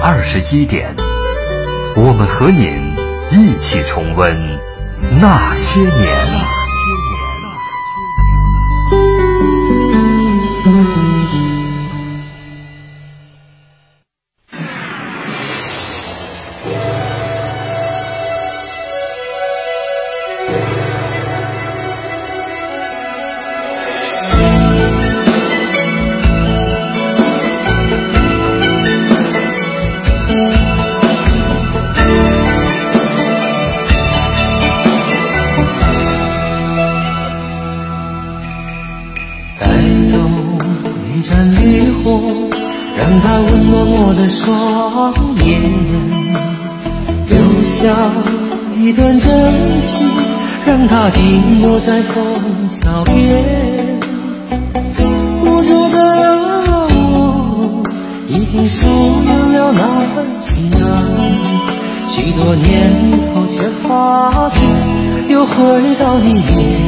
二十一点，我们和您一起重温那些年。停落在枫桥边。无助的我，已经疏远了那份情感，许多年后却发觉，又回到你面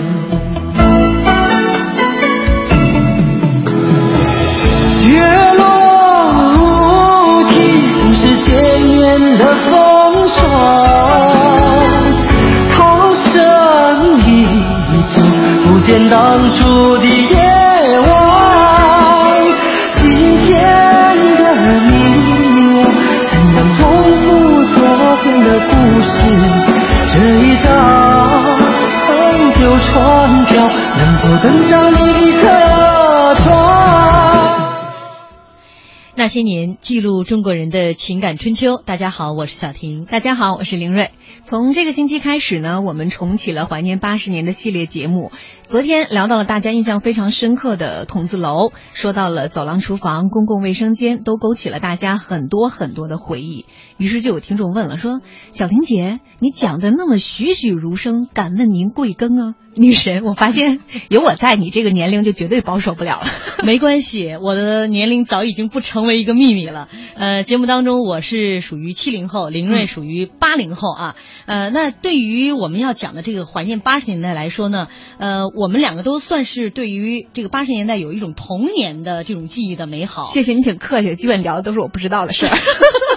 些年，记录中国人的情感春秋。大家好，我是小婷。大家好，我是林瑞。从这个星期开始呢，我们重启了怀念八十年的系列节目。昨天聊到了大家印象非常深刻的筒子楼，说到了走廊、厨房、公共卫生间，都勾起了大家很多很多的回忆。于是就有听众问了，说：“小婷姐，你讲的那么栩栩如生，敢问您贵庚啊？”女神，我发现 有我在，你这个年龄就绝对保守不了了。没关系，我的年龄早已经不成为一个秘密了。呃，节目当中我是属于七零后，林瑞属于八零后啊。呃，那对于我们要讲的这个怀念八十年代来说呢，呃，我们两个都算是对于这个八十年代有一种童年的这种记忆的美好。谢谢你挺客气，基本聊的都是我不知道的事儿。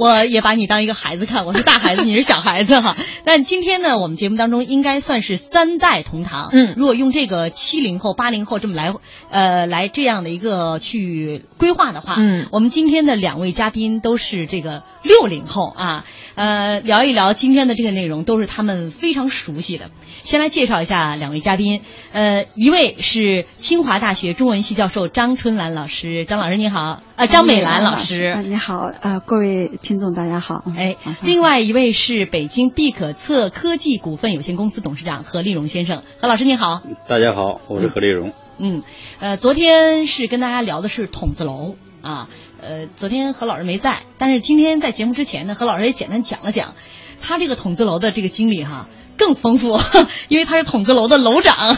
我也把你当一个孩子看，我是大孩子，你是小孩子哈。但今天呢，我们节目当中应该算是三代同堂。嗯如果用这个七零后、八零后这么来，呃，来这样的一个去规划的话，嗯我们今天的两位嘉宾都是这个六零后啊，呃，聊一聊今天的这个内容，都是他们非常熟悉的。先来介绍一下两位嘉宾，呃，一位是清华大学中文系教授张春兰老师，张老师你好，啊，张美兰老师，啊，你好，呃，各位听众大家好。哎另外一位是北京必可测科技股份有限公司董事长何立荣先生，何老师你好。大家好，我是何立荣。嗯，呃，昨天是跟大家聊的是筒子楼啊，呃，昨天何老师没在，但是今天在节目之前呢，何老师也简单讲了讲他这个筒子楼的这个经历哈，更丰富，因为他是筒子楼的楼长。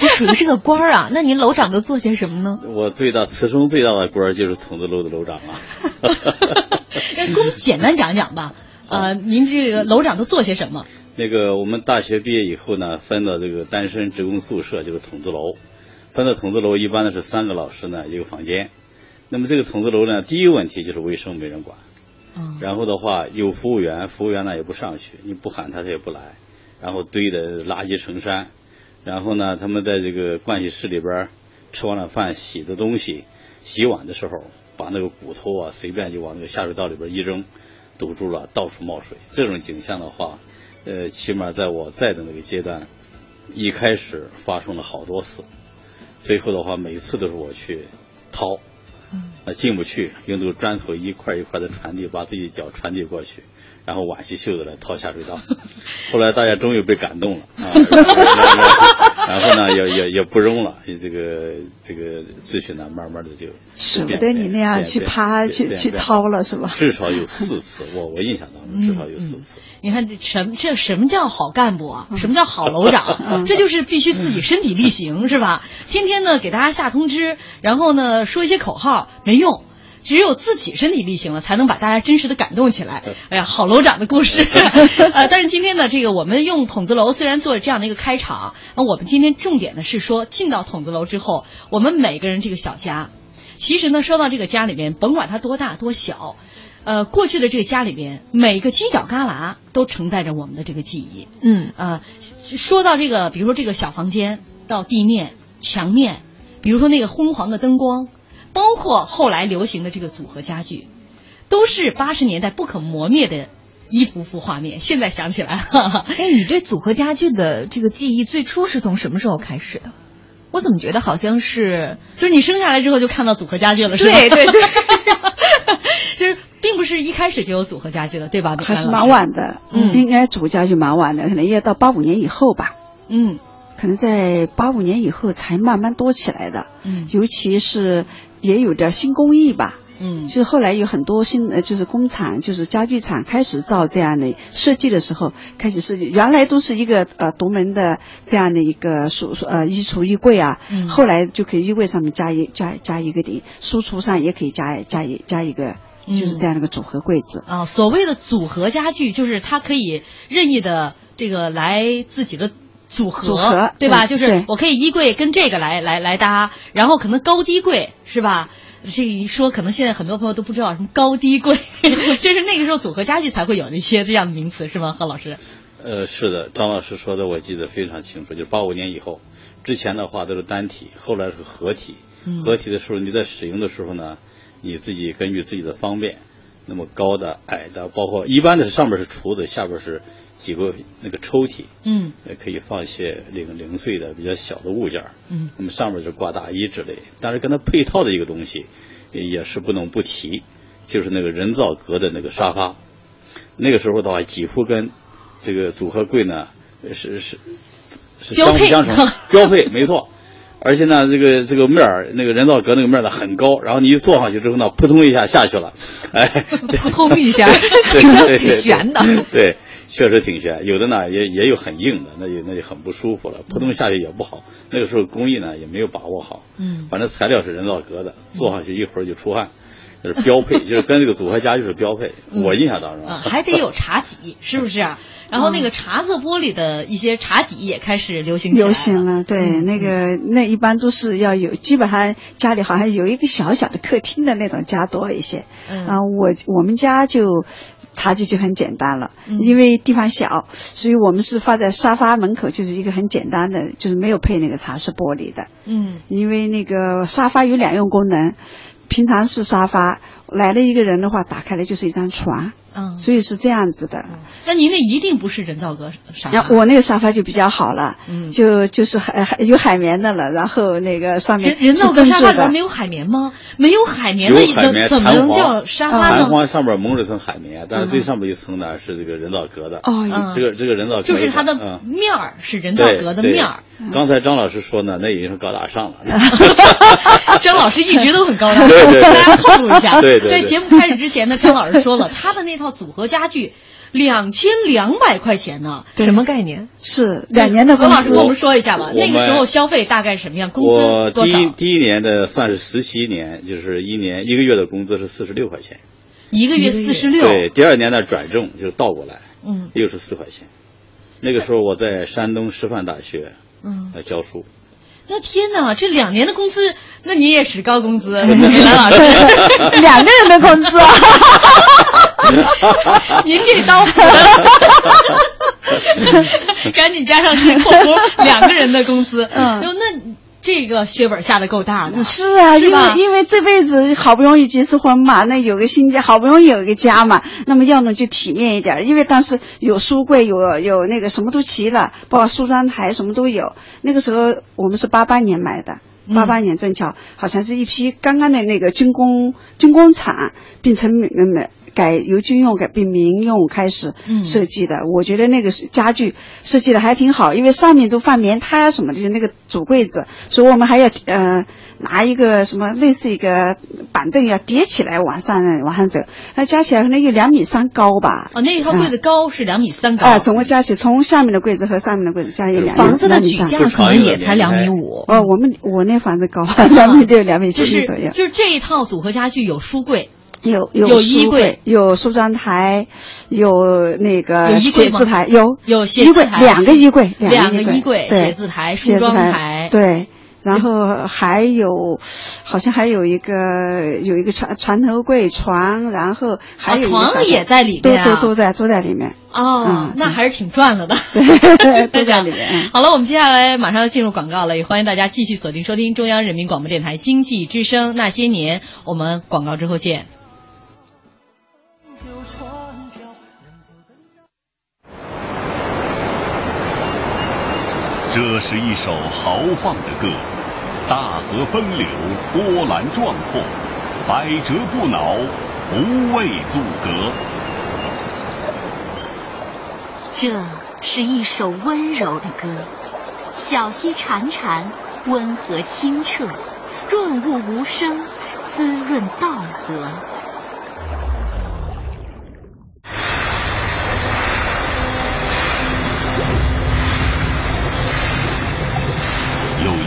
你 属于是个官儿啊？那您楼长都做些什么呢？我最大此生最大的官儿就是筒子楼的楼长啊。给我们简单讲讲吧。呃，您这个楼长都做些什么？那个我们大学毕业以后呢，分到这个单身职工宿舍，就是筒子楼。分到筒子楼一般呢是三个老师呢一个房间。那么这个筒子楼呢，第一个问题就是卫生没人管。嗯然后的话有服务员，服务员呢也不上去，你不喊他他也不来，然后堆的垃圾成山，然后呢他们在这个盥洗室里边吃完了饭洗的东西，洗碗的时候把那个骨头啊随便就往那个下水道里边一扔，堵住了，到处冒水。这种景象的话，呃，起码在我在的那个阶段，一开始发生了好多次，最后的话每次都是我去掏，呃进不去，用这个砖头一块一块的传递，把自己脚传递过去，然后挽起袖子来掏下水道。后来大家终于被感动了啊，然后呢也也也不扔了，这个这个秩序呢慢慢的就舍不得你那样去趴去去掏了是吧？至少有四次，我我印象当中至少有四次。你看这什么这什么叫好干部啊？什么叫好楼长？这就是必须自己身体力行，是吧？天天呢给大家下通知，然后呢说一些口号没用。只有自己身体力行了，才能把大家真实的感动起来。哎呀，好楼长的故事。呃，但是今天呢，这个我们用筒子楼虽然做这样的一个开场，那我们今天重点呢是说，进到筒子楼之后，我们每个人这个小家，其实呢，说到这个家里面，甭管它多大多小，呃，过去的这个家里边，每个犄角旮旯都承载着我们的这个记忆。嗯啊、说到这个，比如说这个小房间到地面、墙面，比如说那个昏黄的灯光，包括后来流行的这个组合家具，都是八十年代不可磨灭的一幅幅画面。现在想起来，哈哈，哎，你对组合家具的这个记忆最初是从什么时候开始的？我怎么觉得好像是就是你生下来之后就看到组合家具了，是吧？对对对，就是并不是一开始就有组合家具了，对吧？还是蛮晚的，嗯应该组合家具蛮晚的，可能要到八五年以后吧，嗯可能在八五年以后才慢慢多起来的，嗯尤其是也有点新工艺吧。嗯就是后来有很多新呃，就是工厂，就是家具厂开始造这样的设计的时候，开始设计，原来都是一个呃独门的这样的一个书呃衣橱衣柜啊，嗯后来就可以衣柜上面加一加加一个顶，书橱上也可以加加一加一个，就是这样的一个组合柜子。啊，所谓的组合家具，就是它可以任意的这个来自己的组合，组合对吧？对就是我可以衣柜跟这个来来来搭，然后可能高低柜是吧？这一说，可能现在很多朋友都不知道什么高低柜，这是那个时候组合家具才会有那些这样的名词，是吗？何老师？呃，是的，张老师说的我记得非常清楚，就是八五年以后，之前的话都是单体，后来是合体。嗯合体的时候，你在使用的时候呢，你自己根据自己的方便，那么高的、矮的，包括一般的是上面是橱子，下边是几个那个抽屉，嗯呃，可以放一些零零碎的比较小的物件儿。嗯那么上面就挂大衣之类，但是跟它配套的一个东西，也是不能不提，就是那个人造革的那个沙发。那个时候的话，几乎跟这个组合柜呢是是是相辅相成，标配没错。而且呢，这个这个面儿，那个人造革那个面儿呢很高，然后你一坐上去之后呢，扑通一下下去了，哎，这扑通一下，对对对，挺悬的。对，确实挺悬。有的呢也也有很硬的，那就那就很不舒服了，扑通下去也不好。那个时候工艺呢也没有把握好，嗯反正材料是人造革的，坐上去一会儿就出汗，就是标配，就是跟这个组合家具是标配。我印象当中啊，还得有茶几，是不是啊？然后那个茶色玻璃的一些茶几也开始流行起来流行了，对，嗯那个那一般都是要有，基本上家里好像有一个小小的客厅的那种家多一些。嗯啊，我我们家就茶几就很简单了，嗯。因为地方小，所以我们是放在沙发门口，就是一个很简单的，就是没有配那个茶室玻璃的。嗯。因为那个沙发有两用功能，平常是沙发，来了一个人的话，打开来就是一张床，嗯，所以是这样子的。那您那一定不是人造革沙发，我那个沙发就比较好了，嗯就就是海海有海绵的了，然后那个上面人人造革沙发里面没。有海绵吗？没有海绵的有海绵怎么能叫沙发呢弹呢？簧上面蒙着层海绵，但是最上面一层呢是这个人造革的。哦，嗯这个这个人造革就是它的嗯面儿是人造革的面儿。刚才张老师说呢，那已经是高大上了。张老师一直都很高大上，对对对跟大家透露一下。对对对在节目开始之前呢，张老师说了，他的那套组合家具两千两百块钱呢。什么概念？是两年的工资何老师跟我们说一下吧，那个时候消费大概是什么样？工资多少？第一第一年的算是实习年，就是一年一个月的工资是四十六块钱。一个月四十六。对，第二年的转正就是倒过来，嗯六十四块钱。那个时候我在山东师范大学嗯，来教书，那天哪，这两年的工资，那你也是高工资，米兰老师。两个人的工资啊，您这刀，赶紧加上这括弧两个人的工资。嗯那这个血本下的够大的。是啊，因为因为这辈子好不容易结次婚嘛，那有个新家，好不容易有一个家嘛，那么要么就体面一点，因为当时有书柜，有有那个什么都齐了，包括梳妆台什么都有。那个时候我们是八八年买的。嗯八八年正巧好像是一批刚刚的那个军工军工厂变成民民改由军用改变民用开始嗯设计的，我觉得那个是家具设计的还挺好，因为上面都放棉胎啊什么的，就那个主柜子，所以我们还要呃拿一个什么类似一个板凳要叠起来往上往上走，那加起来可能有两米三高吧。哦，那一套柜子高是两米三高。啊、总共加起从下面的柜子和上面的柜子加有两米房子的举架可能也才两米五。哦，我们我那房子高，两米六、两米七左右。就是这一套组合家具有书柜，有有书衣柜有梳妆台，有那个有衣柜吗写字台，有有写衣柜字台两个衣柜，两个个衣柜写字台梳妆台台对。然后还有，好像还有一个有一个床床头柜床，然后还有床也在里面啊都都在都在里面。哦嗯，那还是挺赚了的。都在里面。嗯好了，我们接下来马上要进入广告了，也欢迎大家继续锁定收听中央人民广播电台经济之声那些年。我们广告之后见。这是一首豪放的歌，大河奔流，波澜壮阔，百折不挠，不畏阻隔。这是一首温柔的歌，小溪潺潺，温和清澈，润物无声，滋润稻禾。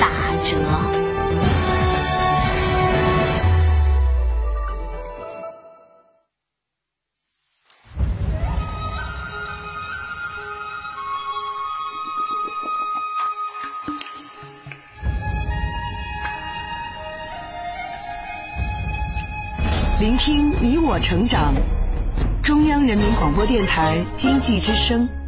打折。聆听你我成长，中央人民广播电台经济之声。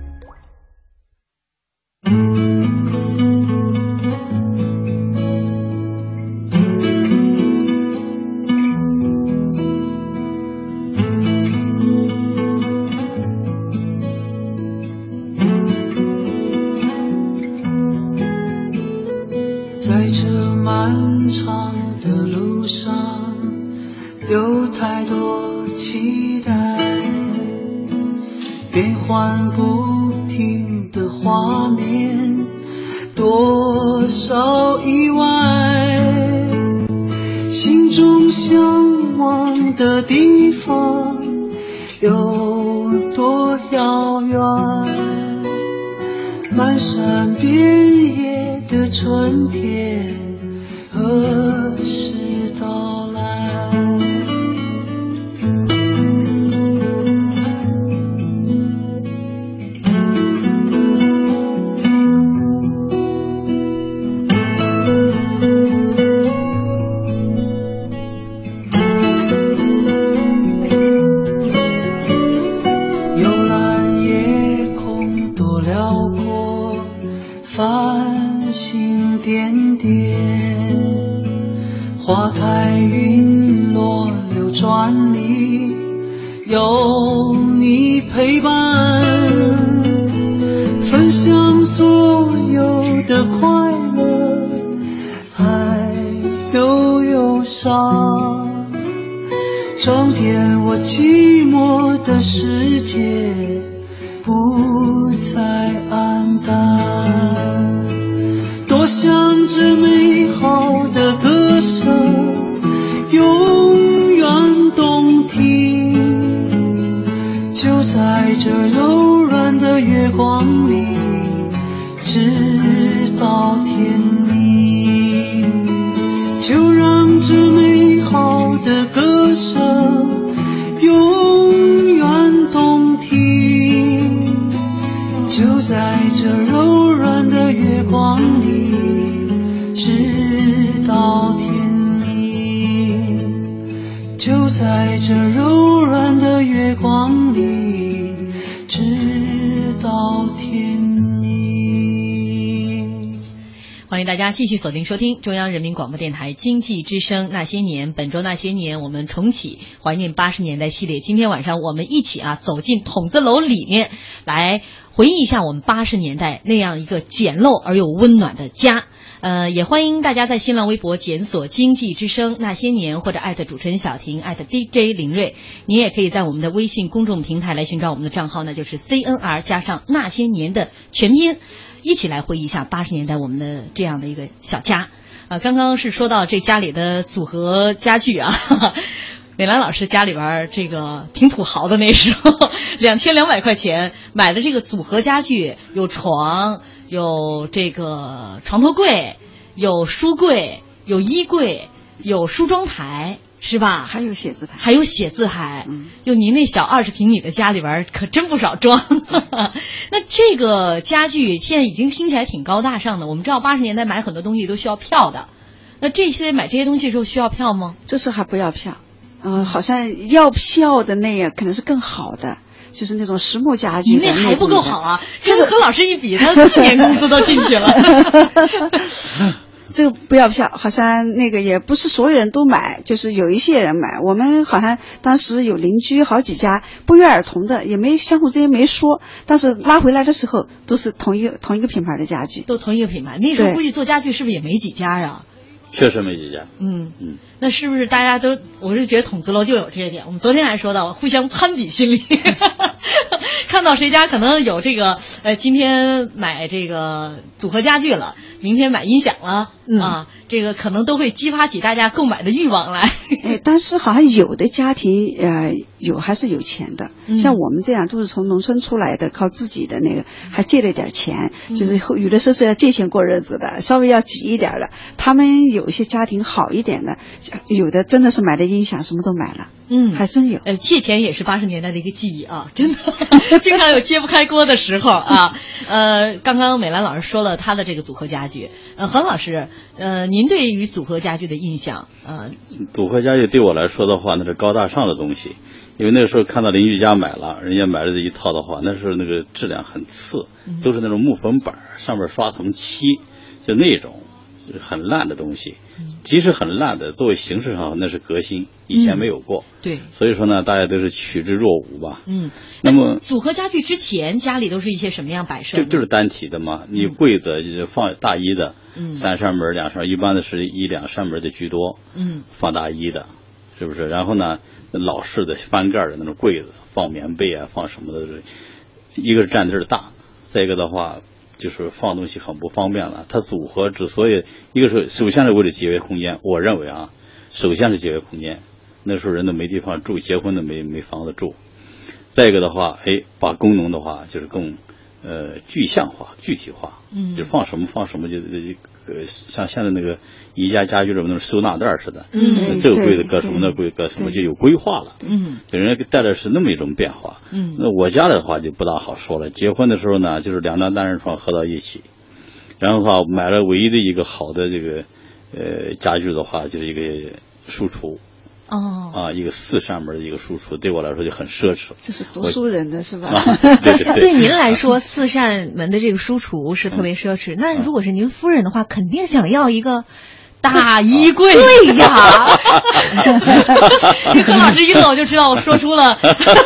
花开云落流转里有你陪伴，分享所有的快乐，还有忧伤。装点我寂寞的世界，不再黯淡。多想这美好的歌永远动听，就在这柔软的月光里，直到天明，就让这美好的歌声永远动听，就在这柔软的月光里。这柔软的月光里，直到天明。欢迎大家继续锁定收听中央人民广播电台经济之声《那些年》，本周《那些年》我们重启怀念八十年代系列。今天晚上我们一起啊走进筒子楼里面，来回忆一下我们八十年代那样一个简陋而又温暖的家。呃，也欢迎大家在新浪微博检索“经济之声那些年”或者艾特主持人小婷艾特 DJ 林睿。你也可以在我们的微信公众平台来寻找我们的账号，那就是 CNR 加上那些年的全拼。一起来回忆一下八十年代我们的这样的一个小家。呃，刚刚是说到这家里的组合家具啊，美兰老师家里边这个挺土豪的，那时候 两千两百块钱买的这个组合家具，有床，有这个床头柜，有书柜，有衣柜，有梳妆台。是吧？还有写字台，还有写字台。嗯，就您那小二十平米的家里边，可真不少装。那这个家具现在已经听起来挺高大上的。我们知道八十年代买很多东西都需要票的，那这些买这些东西的时候需要票吗？这时候还不要票。嗯，好像要票的那样可能是更好的，就是那种实木家具。您那还不够好啊！这个和老师一比，他四年工资都进去了。这个不要票，好像那个也不是所有人都买，就是有一些人买。我们好像当时有邻居好几家不约而同的，也没相互之间没说，但是拉回来的时候都是同一个同一个品牌的家具，都同一个品牌。那时候估计做家具是不是也没几家呀？确实没几家。嗯嗯，那是不是大家都？我是觉得筒子楼就有这一点。我们昨天还说到了互相攀比心理，看到谁家可能有这个，呃，今天买这个组合家具了。明天买音响了啊，这个可能都会激发起大家购买的欲望来。哎，但是好像有的家庭呃有还是有钱的，像我们这样都是从农村出来的，靠自己的那个还借了点钱，就是有的时候是要借钱过日子的，稍微要挤一点的。他们有一些家庭好一点的，有的真的是买的音响什么都买了，嗯，还真有。呃，借钱也是八十年代的一个记忆啊，真的，经常有揭不开锅的时候啊。呃，刚刚美兰老师说了他的这个组合家具。呃，何老师，呃，您对于组合家具的印象？呃，组合家具对我来说的话，那是高大上的东西，因为那个时候看到邻居家买了，人家买了这一套的话，那时候那个质量很次，都是那种木粉板，上面刷层漆，就那种很烂的东西。即使很烂的，作为形式上那是革新，以前没有过。对，所以说呢，大家都是趋之若鹜吧。嗯，那么组合家具之前家里都是一些什么样摆设？就就是单体的嘛，你柜子放大衣的，嗯，三扇门两扇，一般的是一两扇门的居多。嗯，放大衣的，是不是？然后呢，老式的翻盖的那种柜子，放棉被啊，放什么的，一个是占地儿大，再一个的话。就是放东西很不方便了。它组合之所以一个是首先是为了节约空间，我认为啊，首先是节约空间。那时候人都没地方住，结婚都没没房子住。再一个的话，哎，把功能的话就是更呃具象化、具体化。嗯，就放什么放什么，就呃像现在那个宜家家居里面那种收纳袋似的。嗯，这个柜子搁什么，那柜子搁什么，就有规划了。嗯，给人家带来是那么一种变化。嗯，那我家的话就不大好说了。结婚的时候呢，就是两张单人床合到一起，然后的话买了唯一的一个好的这个呃家具的话，就是一个书橱。哦。啊，一个四扇门的一个书橱，对我来说就很奢侈。这是读书人的是吧？对对 对。对您来说，四扇门的这个书橱是特别奢侈。那如果是您夫人的话，肯定想要一个。大衣柜，对呀，你何老师一走就知道我说出了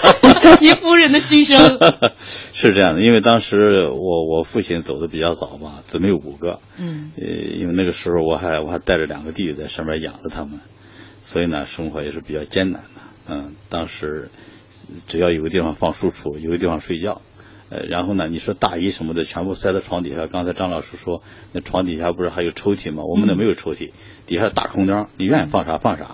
您夫人的心声。是这样的，因为当时我我父亲走的比较早嘛，姊妹五个，嗯，呃，因为那个时候我还我还带着两个弟弟在上面养着他们，所以呢，生活也是比较艰难的。嗯，当时只要有个地方放书橱，有个地方睡觉。呃，然后呢？你说大衣什么的全部塞到床底下。刚才张老师说，那床底下不是还有抽屉吗？我们那没有抽屉，底下大空间，你愿意放啥放啥。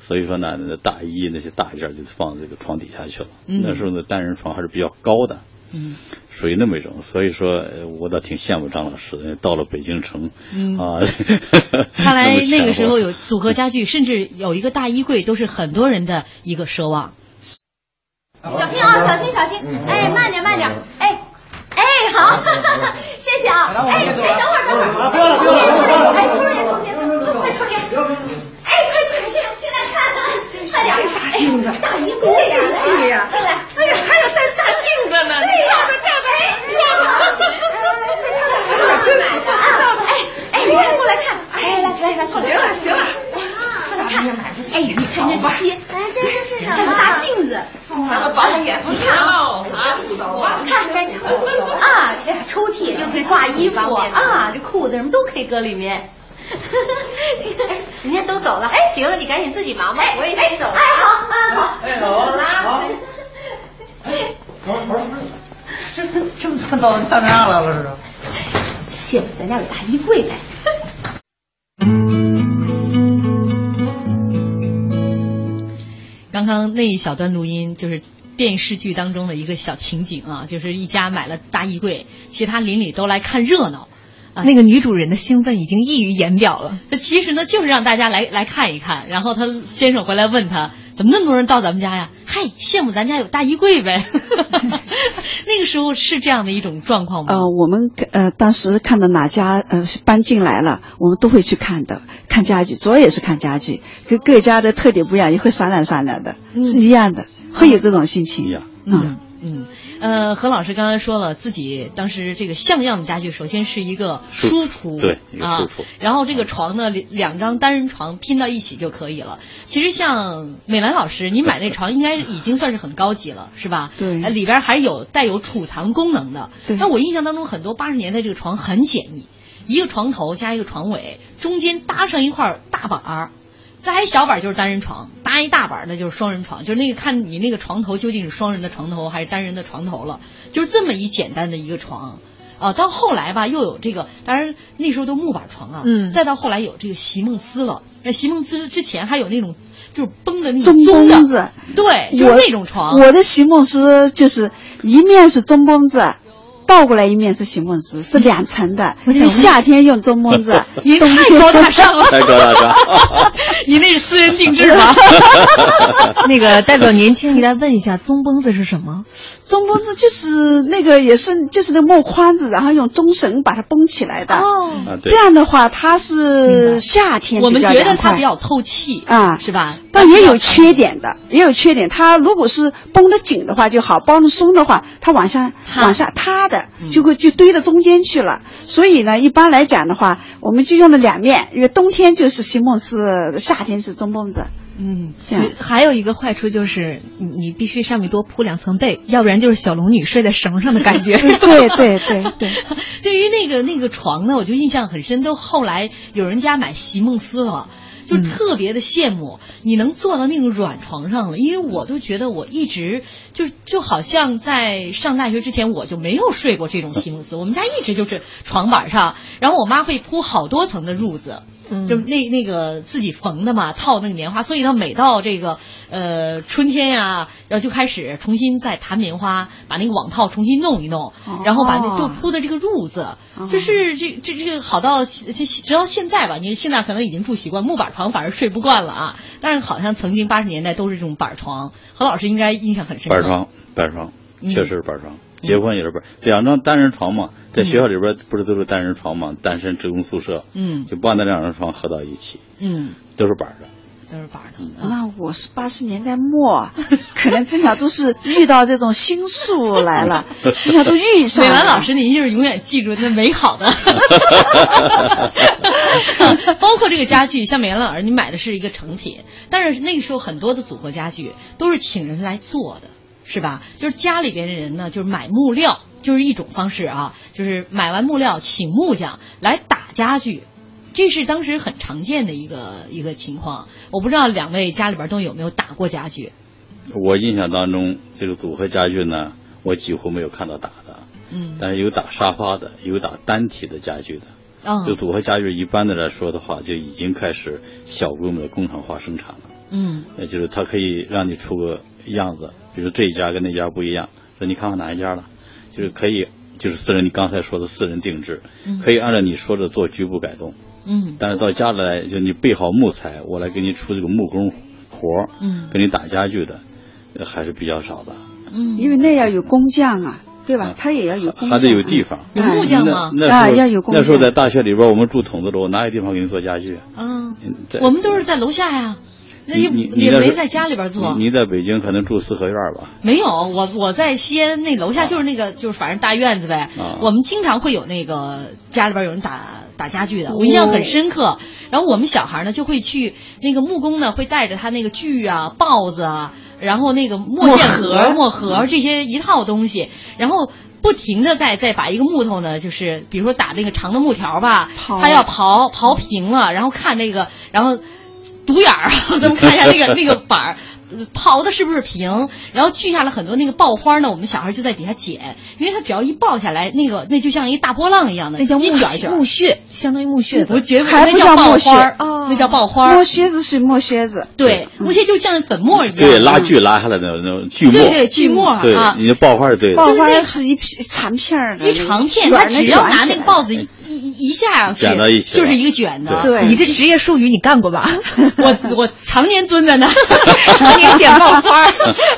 所以说呢，那大衣那些大件就放这个床底下去了。那时候的单人床还是比较高的。嗯。属于那么一种。所以说，呃我倒挺羡慕张老师的。到了北京城，嗯啊，看来那个时候有有组合家具，甚至有一个大衣柜，都是很多人的一个奢望。小心啊，小心小心！哎，慢点慢点！哎，哎，好，谢谢啊！哎哎，等会儿等会儿，不要了不要了！哎，抽点抽点，快抽点！哎，快进进进来看，快点！大镜子，大衣柜呀，进来！哎呀，还有带大镜子呢，照着照着，哎，真来照着！哎哎，你看过来看，哎来来来，行了行了。过来看，哎，你看这漆，哎，这这是什么？大镜子，把眼睛看了啊！看该抽啊，抽屉又可以挂衣服啊，这裤子什么都可以搁里面。人家都走了，哎，行了，你赶紧自己忙吧，我也先走了。哎，好，啊好，哎好走了啊。不是不是，这这么看到到哪样来了是？羡慕咱家有大衣柜嘞。刚刚那一小段录音就是电视剧当中的一个小情景啊，就是一家买了大衣柜，其他邻里都来看热闹。啊，那个女主人的兴奋已经溢于言表了。那其实呢，就是让大家来来看一看。然后他先生回来问他，怎么那么多人到咱们家呀？嗨，羡慕咱家有大衣柜呗。那个时候是这样的一种状况吗？呃，我们呃当时看到哪家呃搬进来了，我们都会去看的，看家具，主要也是看家具，跟各家的特点不一样，也会商量商量的，是一样的，会有这种心情。嗯嗯，呃，何老师刚才说了，自己当时这个像样的家具，首先是一个书橱，对，一个啊书橱，然后这个床呢，两两张单人床拼到一起就可以了。其实像美兰老师，你买那床应该已经算是很高级了，是吧？对呃里边还有带有储藏功能的。对那我印象当中，很多八十年代这个床很简易，一个床头加一个床尾，中间搭上一块大板儿。再一小板儿就是单人床，搭一大板儿那就是双人床，就是那个看你那个床头究竟是双人的床头还是单人的床头了，就是这么一简单的一个床。啊，到后来吧，又有这个，当然那时候都木板床啊，嗯再到后来有这个席梦思了。那席梦思之前还有那种就是绷的那种棕的绷子，对，就是那种床。我的席梦思就是一面是中绷子。倒过来一面是席梦思，是两层的。夏天用中绷子，你太天高大上了，太高大上。你那是私人定制吗？那个代表年轻一代问一下，棕绷子是什么？中绷子就是那个也是就是那个木框子，然后用中绳把它绷起来的。哦这，样的话，它是夏天我们觉得它比较透气啊是吧？但也有缺点的，也有缺点。它如果是绷得紧的话就好，绷得松的话，它往下往下塌的，嗯就会就堆到中间去了。所以呢，一般来讲的话，我们就用了两面，因为冬天就是席梦思，夏天是中蹦子。嗯，这样还有一个坏处就是，你你必须上面多铺两层被，要不然就是小龙女睡在绳上的感觉。对对对对，对于那个那个床呢，我就印象很深。都后来有人家买席梦思了。就特别的羡慕你能坐到那个软床上了，因为我都觉得我一直就就好像在上大学之前我就没有睡过这种席梦思，我们家一直就是床板上，然后我妈会铺好多层的褥子，嗯。就那那个自己缝的嘛，套那个棉花，所以呢，每到这个呃春天呀，然后就开始重新再弹棉花，把那个网套重新弄一弄，然后把那就铺的这个褥子，就是这这这个好到现直到现在吧，你现在可能已经不习惯木板床，反而睡不惯了啊。但是好像曾经八十年代都是这种板床，何老师应该印象很深。板床，板床，嗯确实是板床。结婚也是板，两张单人床嘛，在学校里边不是都是单人床嘛，单身职工宿舍，嗯就把那两张床合到一起，嗯，都是板的。都是板的。那我是八十年代末，可能正巧都是遇到这种新树来了，正巧都遇上。美兰老师，您就是永远记住那美好的，包括这个家具，像美兰老师，你买的是一个成品，但是那个时候很多的组合家具都是请人来做的，是吧？就是家里边的人呢，就是买木料，就是一种方式啊，就是买完木料请木匠来打家具。这是当时很常见的一个一个情况，我不知道两位家里边都有没有打过家具。我印象当中，这个组合家具呢，我几乎没有看到打的，嗯，但是有打沙发的，有打单体的家具的。嗯就组合家具一般的来说的话，就已经开始小规模的工厂化生产了。嗯也就是它可以让你出个样子，比如这一家跟那家不一样，说你看看哪一家了，就是可以，就是私人你刚才说的私人定制，嗯可以按照你说的做局部改动。嗯但是到家里来，就你备好木材，我来给你出这个木工活儿，嗯给你打家具的，呃还是比较少的，嗯，因为那要有工匠啊，对吧？他也要有工匠，还得有地方。有木匠吗？那那、啊要有工匠那时候在大学里边，我们住筒子楼，哪有地方给你做家具啊？嗯，在我们都是在楼下呀，那也也没在家里边做。你你在北京可能住四合院吧？没有，我我在西安那楼下就是那个、就是反正大院子呗。啊我们经常会有那个家里边有人打打家具的，我印象很深刻。然后我们小孩呢就会去那个木工呢会带着他那个锯啊、刨子啊，然后那个墨线盒、墨盒这些一套东西，然后。不停的在在把一个木头呢，就是比如说打那个长的木条吧，刨他要刨刨平了，然后看那个，然后独眼儿啊，咱们看一下那个 那个板儿。呃刨的是不是平？然后锯下了很多那个爆花呢，我们小孩就在底下捡，因为它只要一爆下来，那个那就像一大波浪一样的，那叫木一卷一卷木屑，相当于木屑我觉得那叫爆花儿，那叫爆花儿墨。靴子是墨靴子，对，木屑就像粉末一样。对，拉锯拉下来的那种锯末。对对锯末对啊，你的爆花是对的。爆花是一片长片儿的，一长片，卷他只要拿那个刨子一一一下去，卷到一起就是一个卷的。对你这职业术语你干过吧？我我常年蹲在那 儿，常年捡爆花儿，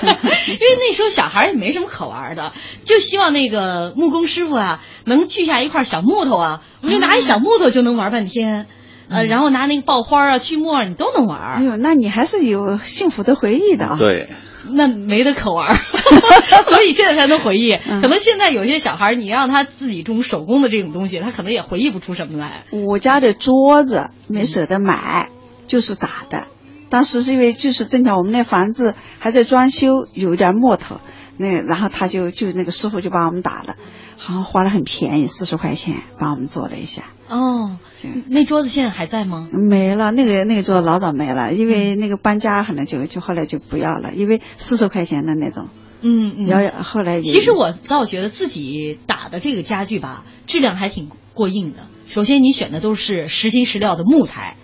因为那时候小孩也没什么可玩的，就希望那个木工师傅啊能锯下一块小木头啊，我就拿一小木头就能玩半天，呃，然后拿那个爆花啊、锯末儿你都能玩儿，哎呦，那你还是有幸福的回忆的啊！对，那没得可玩儿，所以现在才能回忆。可能现在有些小孩儿，你让他自己这种手工的这种东西，他可能也回忆不出什么来。我家的桌子没舍得买，就是打的。当时是因为就是正巧我们那房子还在装修，有一点木头，那然后他就就那个师傅就帮我们打了，好像花了很便宜，四十块钱帮我们做了一下。哦，那桌子现在还在吗？没了，那个那个桌子老早没了，因为那个搬家可能就就后来就不要了，因为四十块钱的那种，嗯嗯。要后来其实我倒觉得自己打的这个家具吧，质量还挺过硬的。首先你选的都是实心实料的木材，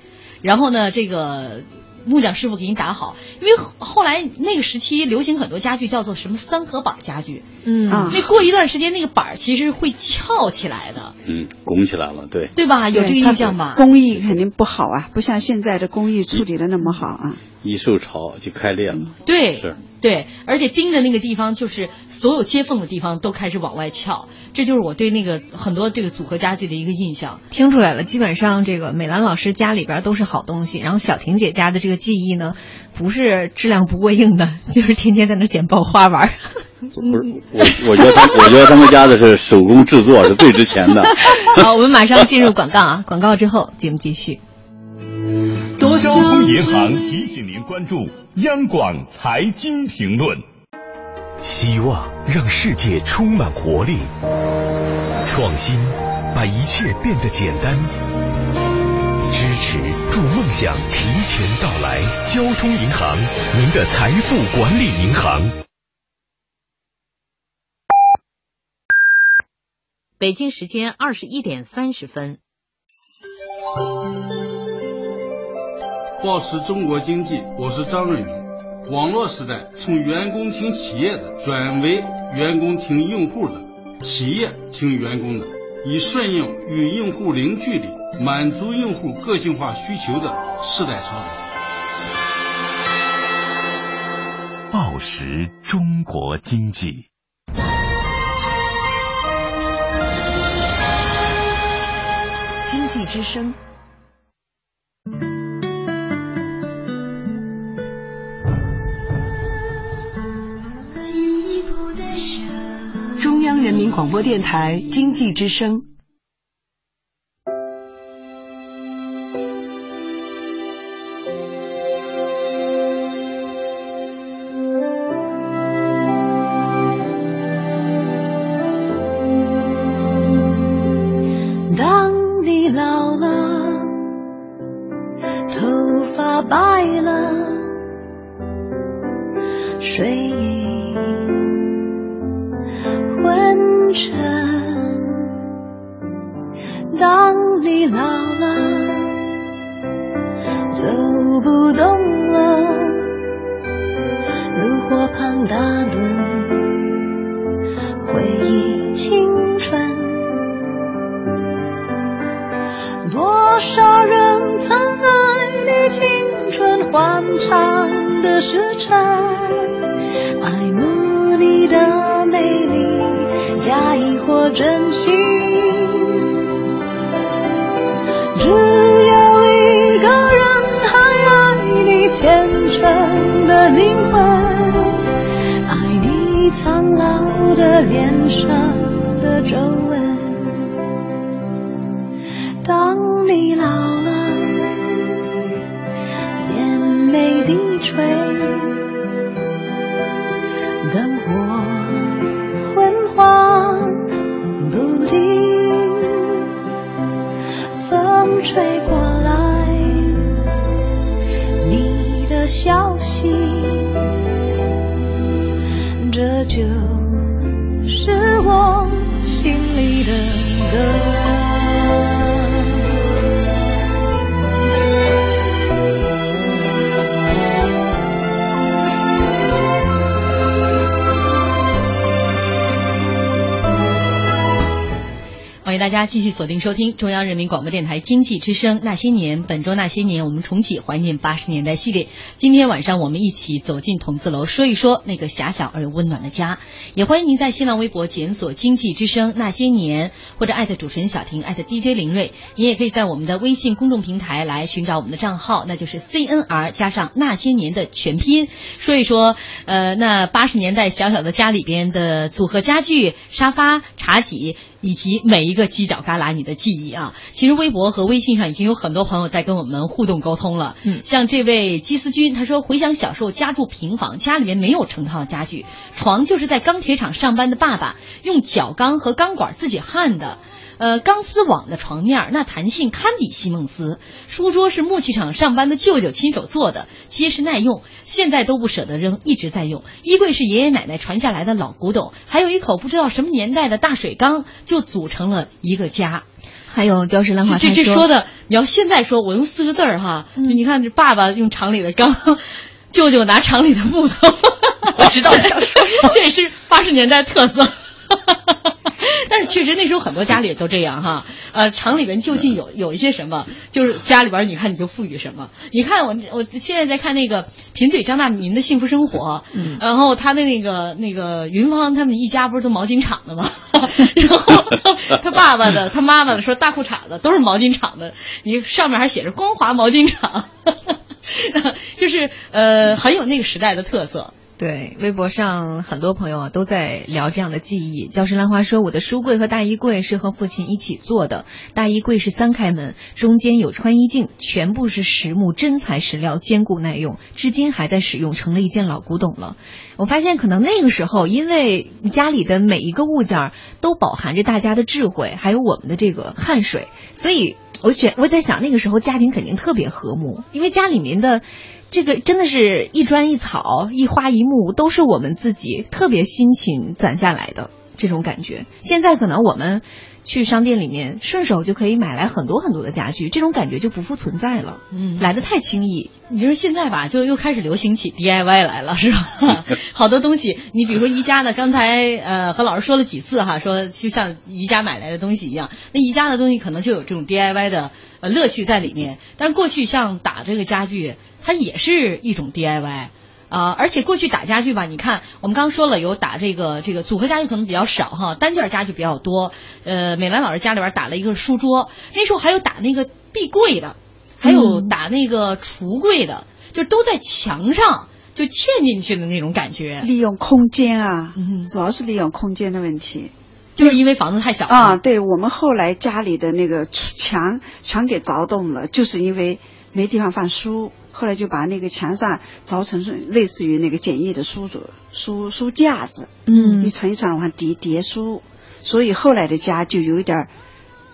然后呢，这个木匠师傅给你打好。因为后后来那个时期流行很多家具叫做什么三合板家具，嗯啊那过一段时间那个板儿其实会翘起来的，嗯，拱起来了，对。对吧？有这个印象吧？工艺肯定不好啊，不像现在的工艺处理的那么好啊。一受潮就开裂了。对，是对，而且钉的那个地方，就是所有接缝的地方都开始往外翘，这就是我对那个很多这个组合家具的一个印象。听出来了，基本上这个美兰老师家里边都是好东西，然后小婷姐家的这个技艺呢，不是质量不过硬的，就是天天在那捡爆花玩儿。不是我，我觉得他，我觉得他们家的是手工制作是最值钱的。好，我们马上进入广告啊，广告之后节目继续。交通银行提醒您关注央广财经评论。希望让世界充满活力，创新把一切变得简单，支持助梦想提前到来。交通银行，您的财富管理银行。北京时间二十一点三十分。报时中国经济，我是张瑞明。网络时代从员工听企业的转为员工听用户的，企业听员工的，以顺应与用户零距离、满足用户个性化需求的时代潮流。报时中国经济。经济之声。人民广播电台经济之声。迎大家继续锁定收听中央人民广播电台经济之声《那些年》，本周《那些年》我们重启怀念八十年代系列。今天晚上我们一起走进筒子楼，说一说那个狭小而又温暖的家。也欢迎您在新浪微博检索“经济之声那些年”或者艾特主持人小婷，艾特 DJ 林睿。您也可以在我们的微信公众平台来寻找我们的账号，那就是 CNR 加上那些年的全拼。说一说，呃，那八十年代小小的家里边的组合家具、沙发、茶几。以及每一个犄角旮旯你的记忆啊，其实微博和微信上已经有很多朋友在跟我们互动沟通了。嗯，像这位基思君，他说回想小时候家住平房，家里面没有成套家具，床就是在钢铁厂上班的爸爸用角钢和钢管自己焊的。呃，钢丝网的床面那弹性堪比席梦思。书桌是木器厂上班的舅舅亲手做的，结实耐用，现在都不舍得扔，一直在用。衣柜是爷爷奶奶传下来的老古董，还有一口不知道什么年代的大水缸，就组成了一个家。还有礁石兰花，这这说的，你要现在说，我用四个字儿哈，你看这爸爸用厂里的钢，舅舅拿厂里的木头，我知道 这也是八十年代特色。但是确实那时候很多家里都这样哈，呃，厂里边究竟有有一些什么，就是家里边你看你就赋予什么。你看我我现在在看那个贫嘴张大民的幸福生活，嗯，然后他的那个那个云芳他们一家不是都毛巾厂的吗？然后 他爸爸的他妈妈的说大裤衩子都是毛巾厂的，你上面还写着光华毛巾厂，就是呃很有那个时代的特色。对，微博上很多朋友啊都在聊这样的记忆。教师兰花说：“我的书柜和大衣柜是和父亲一起做的，大衣柜是三开门，中间有穿衣镜，全部是实木真材实料，坚固耐用，至今还在使用，成了一件老古董了。”我发现，可能那个时候，因为家里的每一个物件都饱含着大家的智慧，还有我们的这个汗水，所以我选我在想，那个时候家庭肯定特别和睦，因为家里面的。这个真的是一砖一草一花一木都是我们自己特别辛勤攒下来的这种感觉。现在可能我们去商店里面顺手就可以买来很多很多的家具，这种感觉就不复存在了。嗯，来的太轻易。你就是现在吧，就又开始流行起 DIY 来了，是吧？好多东西，你比如说宜家的，刚才呃和老师说了几次哈，说就像宜家买来的东西一样，那宜家的东西可能就有这种 DIY 的呃乐趣在里面。但是过去像打这个家具。它也是一种 DIY 啊，而且过去打家具吧，你看我们刚刚说了，有打这个这个组合家具可能比较少哈，单件家具比较多。呃，美兰老师家里边打了一个书桌，那时候还有打那个壁柜的，还有打那个橱柜的，就都在墙上就嵌进去的那种感觉。利用空间啊，主要是利用空间的问题，就是因为房子太小啊。对我们后来家里的那个墙全给凿动了，就是因为没地方放书。后来就把那个墙上凿成是类似于那个简易的书桌、书书架子，嗯，一层一层往上叠叠书，所以后来的家就有一点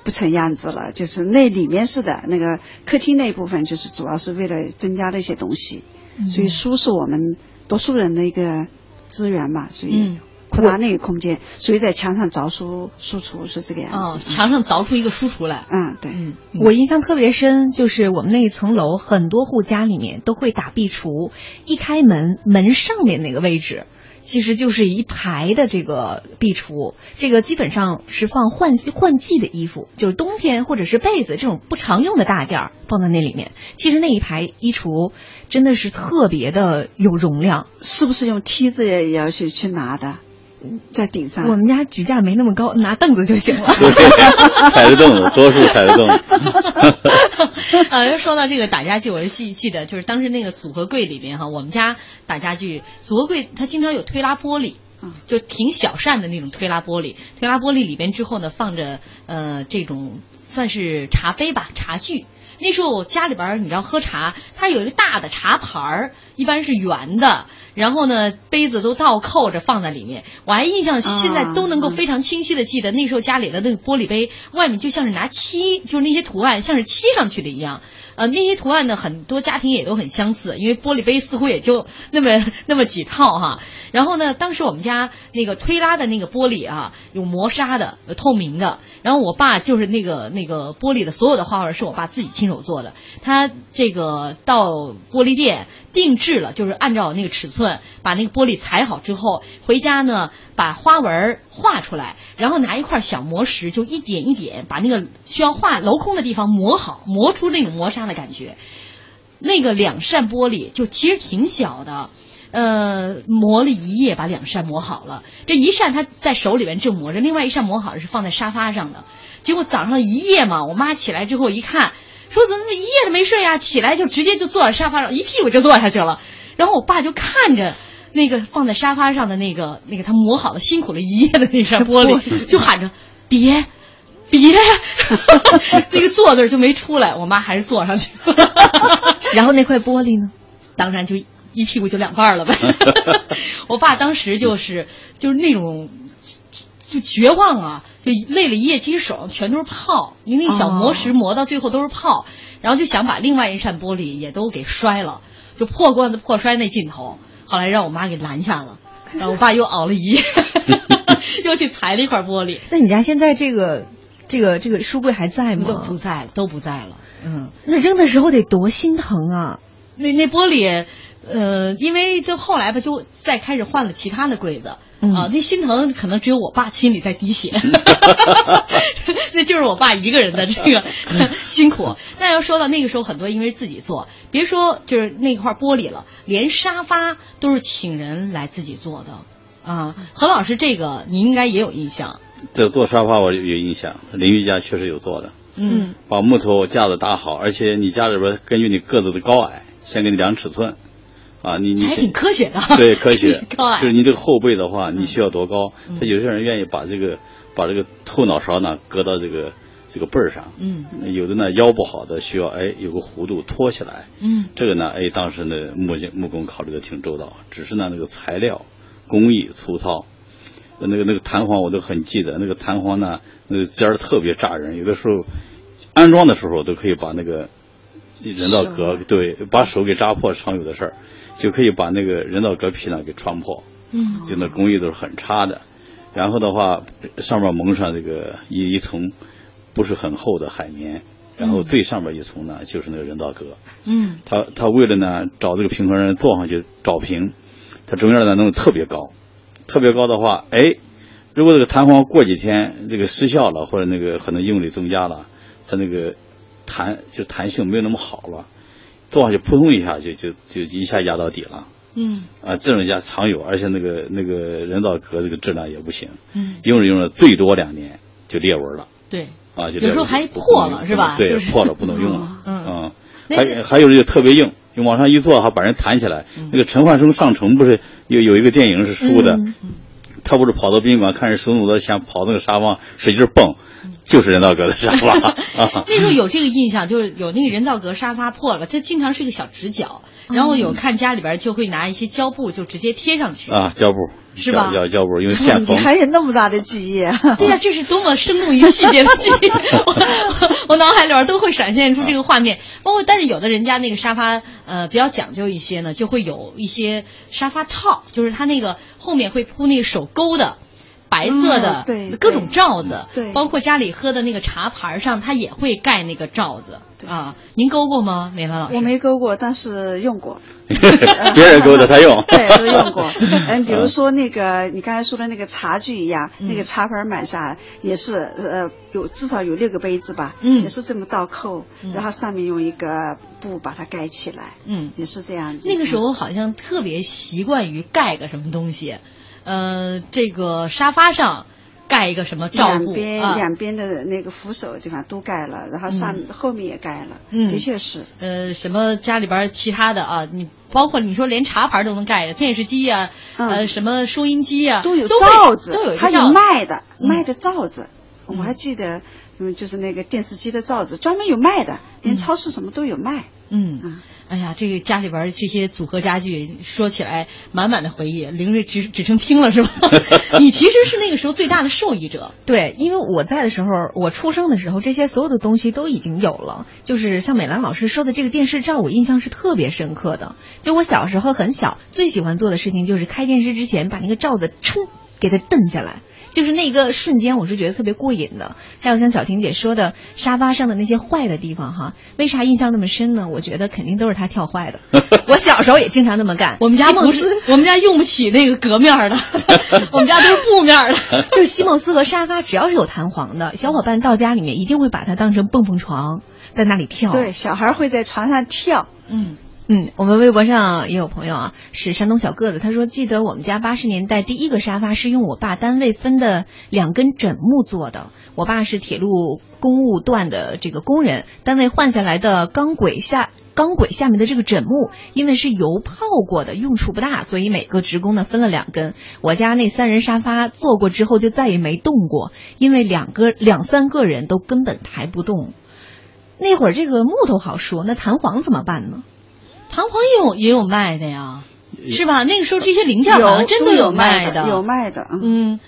不成样子了。就是那里面是的，那个客厅那一部分就是主要是为了增加那些东西，所以书是我们多数人的一个资源嘛，所以。扩大那个空间，所以在墙上凿出书橱是这个样子。哦，墙上凿出一个书橱来。嗯，对。嗯我印象特别深，就是我们那一层楼，很多户家里面都会打壁橱，一开门，门上面那个位置其实就是一排的这个壁橱，这个基本上是放换季换季的衣服，就是冬天或者是被子这种不常用的大件儿放在那里面。其实那一排衣橱真的是特别的有容量，是不是用梯子也要去去拿的？在顶上。我们家举架没那么高，拿凳子就行了。踩着凳子，多数踩着凳子。呃，说到这个打家具，我就记记得，就是当时那个组合柜里边哈，我们家打家具组合柜它经常有推拉玻璃，就挺小扇的那种推拉玻璃。推拉玻璃里边之后呢，放着呃这种算是茶杯吧，茶具。那时候我家里边你知道喝茶，它有一个大的茶盘儿，一般是圆的。然后呢，杯子都倒扣着放在里面。我还印象现在都能够非常清晰的记得，那时候家里的那个玻璃杯外面就像是拿漆，就是那些图案像是漆上去的一样。呃，那些图案呢，很多家庭也都很相似，因为玻璃杯似乎也就那么那么几套哈。然后呢，当时我们家那个推拉的那个玻璃啊，有磨砂的，有透明的。然后我爸就是那个那个玻璃的所有的花纹是我爸自己亲手做的，他这个到玻璃店。定制了，就是按照那个尺寸把那个玻璃裁好之后，回家呢把花纹画出来，然后拿一块小磨石，就一点一点把那个需要画镂空的地方磨好，磨出那种磨砂的感觉。那个两扇玻璃就其实挺小的，呃，磨了一夜把两扇磨好了。这一扇他在手里边正磨着，另外一扇磨好是放在沙发上的。结果早上一夜嘛，我妈起来之后一看。说怎么一夜都没睡啊？起来就直接就坐在沙发上，一屁股就坐下去了。然后我爸就看着那个放在沙发上的那个那个他磨好的辛苦了一夜的那扇玻璃，就喊着别别，那个坐那儿就没出来。我妈还是坐上去。然后那块玻璃呢？当然就一屁股就两半了呗。我爸当时就是就是那种就绝望啊。就累了一夜，其实手上全都是泡，因为那小磨石磨到最后都是泡，然后就想把另外一扇玻璃也都给摔了，就破罐子破摔那劲头。后来让我妈给拦下了，然后我爸又熬了一夜，又去裁了一块玻璃。那你家现在这个这个这个书柜还在吗？都不在，都不在了。嗯，那扔的时候得多心疼啊！那那玻璃，呃，因为就后来吧，就再开始换了其他的柜子。啊，那心疼可能只有我爸心里在滴血，那就是我爸一个人的这个辛苦。那要说到那个时候，很多因为自己做，别说就是那块玻璃了，连沙发都是请人来自己做的啊。何老师，这个你应该也有印象。这做沙发我有印象，邻居家确实有做的。嗯，把木头架子搭好，而且你家里边根据你个子的高矮，先给你量尺寸。啊，你你还挺科学的，对科学，就是你这个后背的话，你需要多高？他有些人愿意把这个把这个后脑勺呢搁到这个这个背儿上，嗯，有的呢腰不好的需要哎有个弧度托起来，嗯，这个呢哎当时呢木匠木工考虑的挺周到，只是呢那个材料工艺粗糙，那个那个弹簧我都很记得，那个弹簧呢那个尖儿特别扎人，有的时候安装的时候都可以把那个人造革对把手给扎破，常有的事儿。就可以把那个人造革皮呢给穿破，嗯，就那工艺都是很差的。然后的话，上面蒙上这个一一层不是很厚的海绵，然后最上面一层呢就是那个人造革。嗯，他他为了呢找这个平衡人坐上去找平，他中间呢弄得特别高，特别高的话，哎，如果这个弹簧过几天这个失效了，或者那个可能应力增加了，它那个弹就弹性没有那么好了。坐上去扑通一下就就就一下压到底了，嗯，啊，这种压常有，而且那个那个人造革这个质量也不行，嗯，用着用着最多两年就裂纹了，对，啊，就有时候还破了是吧？对，破了不能用了，嗯，还还有就特别硬，就往上一坐哈，把人弹起来。那个陈焕生上城不是有有一个电影是输的，他不是跑到宾馆看人手努多钱，跑那个沙发使劲蹦。就是人造革的沙发，那时候有这个印象，就是有那个人造革沙发破了，它经常是一个小直角，然后有看家里边就会拿一些胶布就直接贴上去啊，胶布是吧？胶胶布因为线缝。你还有那么大的记忆？对呀，这是多么生动于细节的记忆，我脑海里边都会闪现出这个画面。包括但是有的人家那个沙发呃比较讲究一些呢，就会有一些沙发套，就是它那个后面会铺那个手勾的。白色的各种罩子，对包括家里喝的那个茶盘上，它也会盖那个罩子啊。您勾过吗，梅兰老师？我没勾过，但是用过。别人 勾的他用。对，都用过。嗯，比如说那个你刚才说的那个茶具一样，嗯那个茶盘买下来也是呃有至少有六个杯子吧，嗯也是这么倒扣，然后上面用一个布把它盖起来，嗯，也是这样子。那个时候好像特别习惯于盖个什么东西，呃，这个沙发上盖一个什么罩布两边、啊，两边的那个扶手的地方都盖了，然后上、嗯。后面也盖了，嗯。的确是。呃，什么家里边其他的啊，你包括你说连茶盘都能盖的，电视机呀、呃，什么收音机呀、都有罩子，都有一个它有卖的，嗯。卖的罩子，我还记得，嗯，就是那个电视机的罩子，专门有卖的，连超市什么都有卖。嗯，哎呀，这个家里边这些组合家具，说起来满满的回忆。凌睿只只剩听了是吧？你其实是那个时候最大的受益者。对，因为我在的时候，我出生的时候，这些所有的东西都已经有了。就是像美兰老师说的这个电视罩，我印象是特别深刻的。就我小时候很小，最喜欢做的事情就是开电视之前把那个罩子抻给它蹬下来。就是那个瞬间，我是觉得特别过瘾的。还有像小婷姐说的，沙发上的那些坏的地方，哈，为啥印象那么深呢？我觉得肯定都是他跳坏的。我小时候也经常那么干。我们家不是，我们家用不起那个革面儿的，我们家都是布面儿的。就是西蒙斯和沙发，只要是有弹簧的，小伙伴到家里面一定会把它当成蹦蹦床，在那里跳。对，小孩会在床上跳。嗯。嗯，我们微博上也有朋友啊，是山东小个子，他说记得我们家八十年代第一个沙发是用我爸单位分的两根枕木做的。我爸是铁路公务段的这个工人，单位换下来的钢轨下钢轨下面的这个枕木，因为是油泡过的，用处不大，所以每个职工呢分了两根。我家那三人沙发坐过之后就再也没动过，因为两个两三个人都根本抬不动。那会儿这个木头好说，那弹簧怎么办呢？弹簧也有也有卖的呀，是吧？那个时候这些零件好像真的有卖的，有卖的。嗯，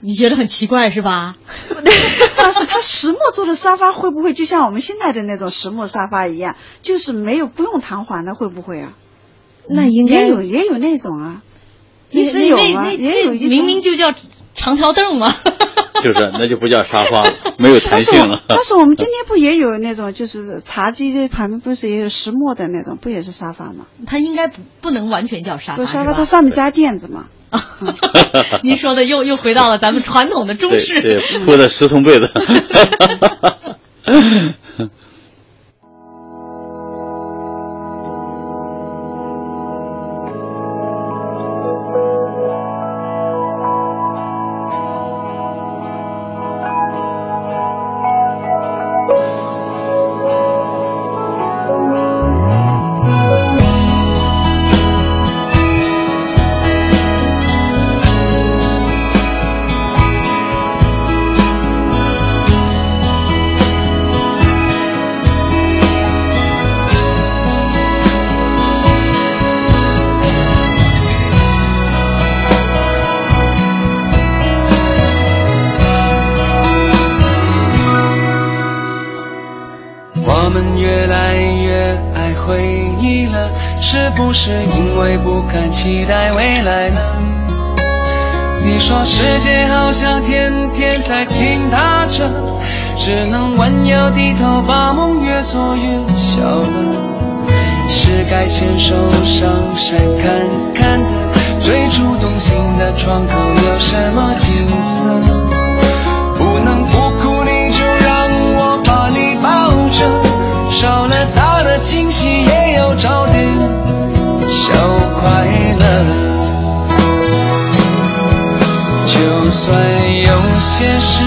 你觉得很奇怪是吧？但是它实木做的沙发会不会就像我们现在的那种实木沙发一样，就是没有不用弹簧的，会不会啊？那应该也有也有那种啊，那一直有啊，那那也有明明就叫长条凳嘛。就是，那就不叫沙发了，没有弹性了。但是我们 今天不也有那种，就是茶几这旁边不是也有实木的那种，不也是沙发吗？它应该不不能完全叫沙发，沙发它上面加垫子嘛。您说的又又回到了咱们传统的中式，对对，铺的石层被子。说世界好像天天在倾塌着，只能弯腰低头，把梦越做越小了。是该牵手上山看看的，最初动心的窗口有什么景色？不能不哭，你就让我把你抱着，就算有些事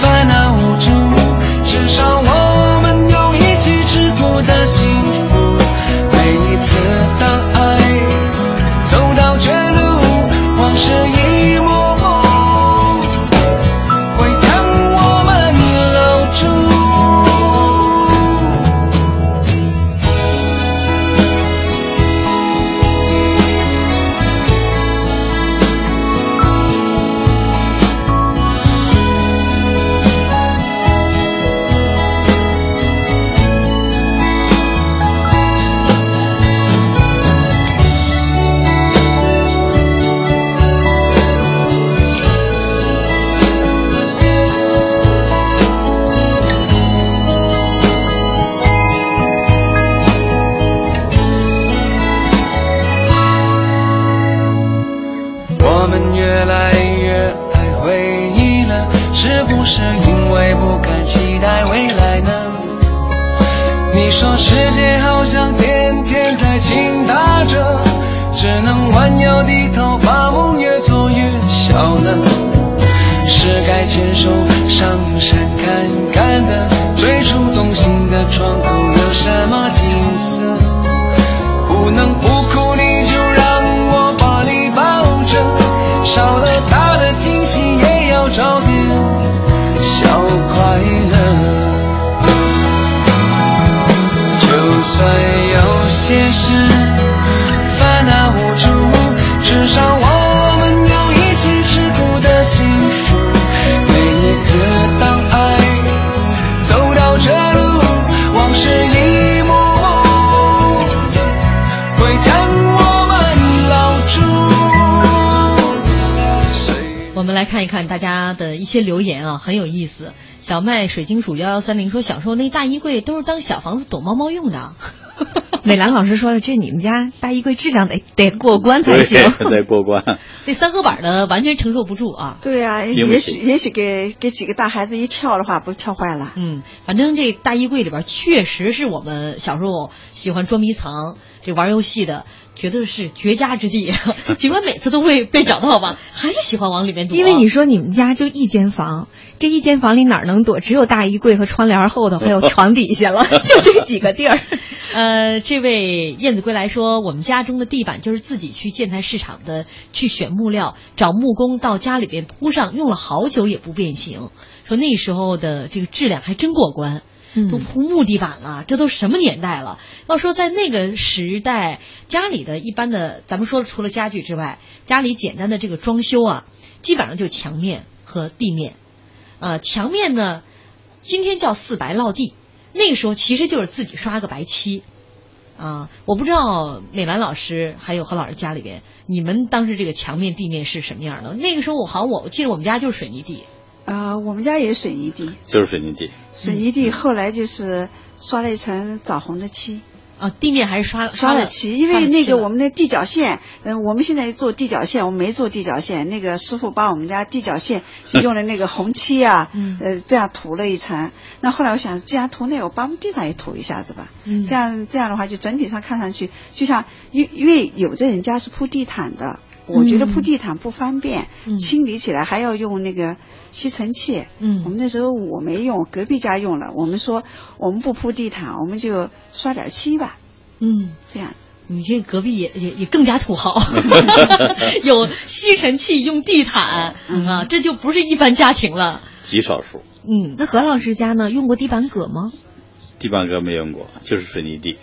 烦恼无助，至少我们有一起吃苦的幸手上山看看的，最初动心的窗口有什么景色？不能不哭，你就让我把你抱着，少了大的惊喜也要找点小快乐。就算有些事来看一看大家的一些留言啊，很有意思。小麦水晶鼠幺幺三零说，小时候那大衣柜都是当小房子躲猫猫用的。美兰老师说了，这你们家大衣柜质量得得过关才行。对，得过关。那三合板的完全承受不住啊。对啊，也许也许给给几个大孩子一撬的话，不撬坏了。嗯，反正这大衣柜里边确实是我们小时候喜欢捉迷藏、这玩游戏的，觉得是绝佳之地。尽管每次都会被找到吧，还是喜欢往里面躲。因为你说你们家就一间房，这一间房里哪能躲？只有大衣柜和窗帘后头，还有 床底下了，就这几个地儿。呃，这位燕子归来说，我们家中的地板就是自己去建材市场的去选木料，找木工到家里边铺上，用了好久也不变形。说那时候的这个质量还真过关，都铺木地板了，这都什么年代了？要说在那个时代，家里的一般的，咱们说除了家具之外，家里简单的这个装修啊，基本上就墙面和地面。呃，墙面呢，今天叫四白落地。那个时候其实就是自己刷个白漆，啊，我不知道美兰老师还有何老师家里边，你们当时这个墙面地面是什么样的？那个时候我好像我记得我们家就是水泥地，啊、我们家也水泥地，就是水泥地。水泥地后来就是刷了一层枣红的漆。啊，地面还是刷刷了漆，因为那个我们的地脚线，嗯、我们现在做地脚线，我们没做地脚线，那个师傅把我们家地脚线 就用了那个红漆啊，嗯呃，这样涂了一层。那后来我想，既然涂那个，我把我们地上也涂一下子吧，嗯这样这样的话，就整体上看上去，就像因因为有的人家是铺地毯的。我觉得铺地毯不方便，嗯清理起来还要用那个吸尘器。嗯我们那时候我没用，隔壁家用了。我们说我们不铺地毯，我们就刷点漆吧。嗯，这样子。你这隔壁也也也更加土豪，有吸尘器，用地毯啊，这就不是一般家庭了。极少数。嗯，那何老师家呢？用过地板革吗？地板革没用过，就是水泥地，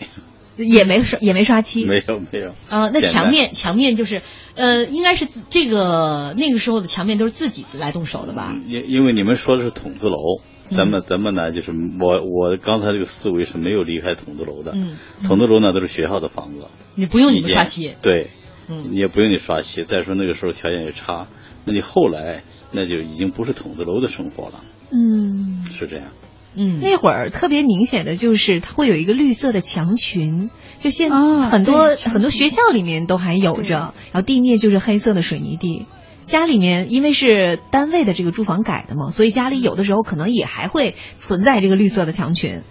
也没刷，也没刷漆。没有没有。呃，那墙面墙面就是，呃，应该是这个那个时候的墙面都是自己来动手的吧？因因为你们说的是筒子楼，嗯咱们咱们呢就是我我刚才这个思维是没有离开筒子楼的。嗯，筒子楼呢都是学校的房子，你不用你们刷漆，对，嗯你也不用你刷漆。再说那个时候条件也差，那你后来那就已经不是筒子楼的生活了，嗯，是这样。嗯，那会儿特别明显的就是它会有一个绿色的墙裙，就现啊很多、很多学校里面都还有着，然后地面就是黑色的水泥地。家里面因为是单位的这个住房改的嘛，所以家里有的时候可能也还会存在这个绿色的墙裙，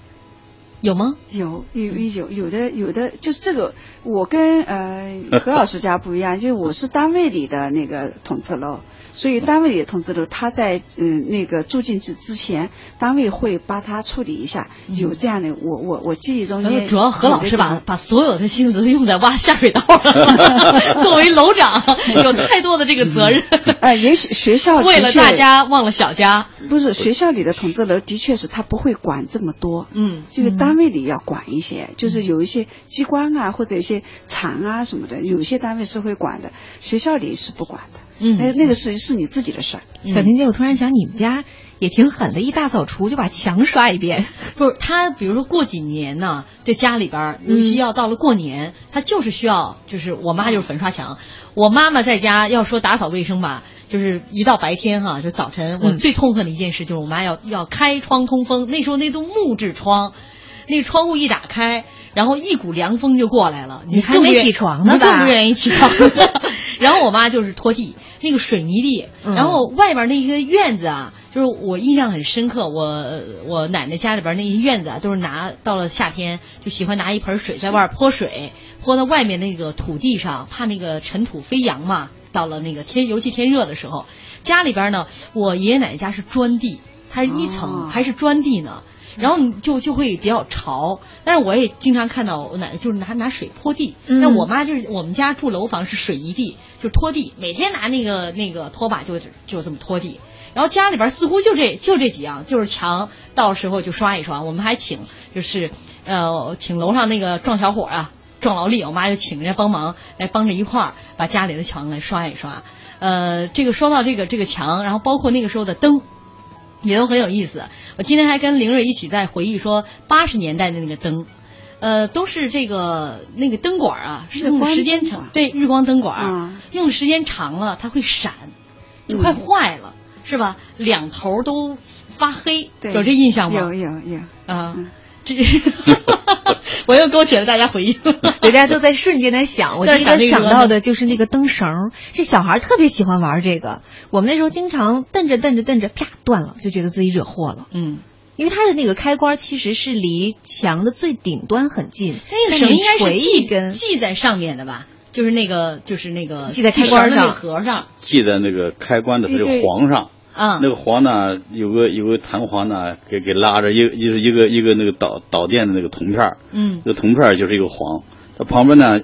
有吗？有有有有的有的就是这个，我跟呃何老师家不一样，就是我是单位里的那个筒子楼，所以单位里的筒子楼，他在嗯、那个住进去之前，单位会把他处理一下，有这样的，我我我记忆中然后间主要何老师把把所有的心思都用在挖下水道了。作为楼长，有太多的这个责任。哎，也许学校的为了大家忘了小家。不是学校里的筒子楼，的确是他不会管这么多，嗯，就是单位里要管一些，就是有一些机关啊或者一些厂啊什么的，有些单位是会管的，学校里是不管的。嗯哎那个是是你自己的事儿。小婷姐，我突然想，你们家也挺狠的，一大扫除就把墙刷一遍。不是他，比如说过几年呢，这家里边儿，尤其要到了过年，他就是需要，就是我妈就是粉刷墙。我妈妈在家要说打扫卫生吧，就是一到白天哈，就早晨，我嗯最痛恨的一件事就是我妈要要开窗通风。那时候那都木质窗，那窗户一打开，然后一股凉风就过来了，你还没起床呢你更不愿意起床。然后我妈就是拖地，那个水泥地，嗯然后外边那些院子啊，就是我印象很深刻，我我奶奶家里边那些院子啊，都是拿到了夏天就喜欢拿一盆水在外泼水，泼到外面那个土地上，怕那个尘土飞扬嘛。到了那个天，尤其天热的时候，家里边呢，我爷爷奶奶家是砖地，它是一层还是砖地呢？然后就就会比较潮，但是我也经常看到我奶奶就是拿拿水拖地，那、我妈就是我们家住楼房是水泥地，就拖地，每天拿那个那个拖把就就这么拖地。然后家里边似乎就这就这几样，就是墙到时候就刷一刷。我们还请就是呃请楼上那个壮小伙啊，壮劳力，我妈就请人家帮忙来帮着一块儿把家里的墙来刷一刷。呃，这个说到这个这个墙，然后包括那个时候的灯。也都很有意思。我今天还跟凌睿一起在回忆说，八十年代的那个灯，呃，都是这个那个灯管啊，是用的时间长，对，日光灯管，用的时间长了，它会闪，就快坏了，是吧？两头都发黑，有这印象吗？有有有啊，这。我又勾起了大家回忆，大家都在瞬间在想，我第一个想到的就是那个灯绳，这小孩特别喜欢玩这个。我们那时候经常蹬着蹬着蹬着，啪断了，就觉得自己惹祸了。嗯，因为它的那个开关其实是离墙的最顶端很近，那个绳应该是系根系在上面的吧？就是那个就是那个系在开关上盒上，系在那个开关的这个簧上。啊，那个簧呢，有个有个弹簧呢，给给拉着，一就是一个一个那个导导电的那个铜片嗯，那个铜片就是一个簧，它旁边呢，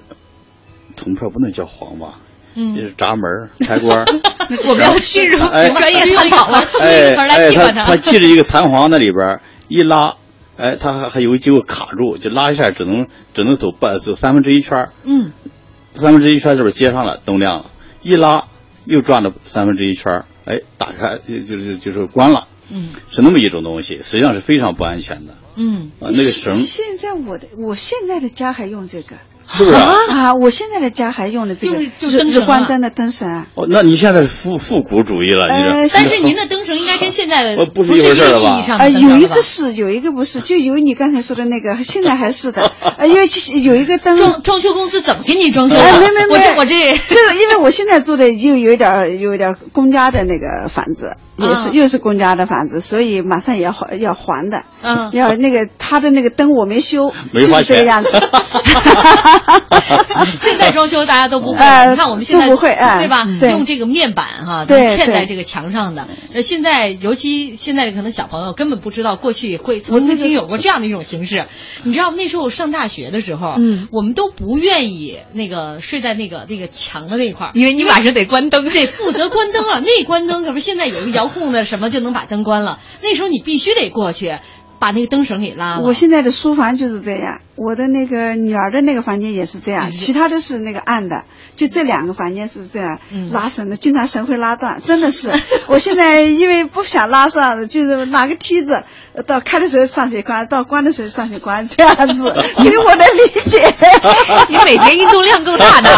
铜片不能叫簧吧？嗯，就是闸门开关。我们要进入专业探讨了。哎哎，他他系着一个弹簧那里边，一拉，哎，他还还有机会卡住，就拉一下只能只能走半走三分之一圈。嗯，三分之一圈这边接上了，灯亮了，一拉又转了三分之一圈。哎，打开就是就是关了，嗯，是那么一种东西，实际上是非常不安全的，嗯，啊，那个绳。现在我的我现在的家还用这个。是不是啊？啊，我现在的家还用的这个，就是日光灯的灯绳。哦，那你现在是复复古主义了，你呃，但是您的灯绳应该跟现在不是一个意义上的啊，有一个是，有一个不是，就有你刚才说的那个，现在还是的。呃，因为其实有一个灯。装装修公司怎么给你装修？哎，没没没，我这我这这个，因为我现在住的就有点有点公家的那个房子，也是又是公家的房子，所以马上也要还要还的。嗯。要那个他的那个灯我没修，没花钱。这个样子。现在装修大家都不会，你看我们现在不会，对吧？用这个面板哈，都嵌在这个墙上的。呃，现在尤其现在可能小朋友根本不知道过去会曾经有过这样的一种形式。你知道那时候上大学的时候，嗯，我们都不愿意那个睡在那个那个墙的那块儿，因为你晚上得关灯，得负责关灯啊。那关灯可不是现在有一个遥控的什么就能把灯关了，那时候你必须得过去。把那个灯绳给拉了。我现在的书房就是这样，我的那个女儿的那个房间也是这样，其他的是那个暗的，就这两个房间是这样拉绳的，经常绳会拉断，真的是。我现在因为不想拉上，就是拿个梯子，到开的时候上去关，到关的时候上去关，这样子，以我能理解。你每天运动量够大的。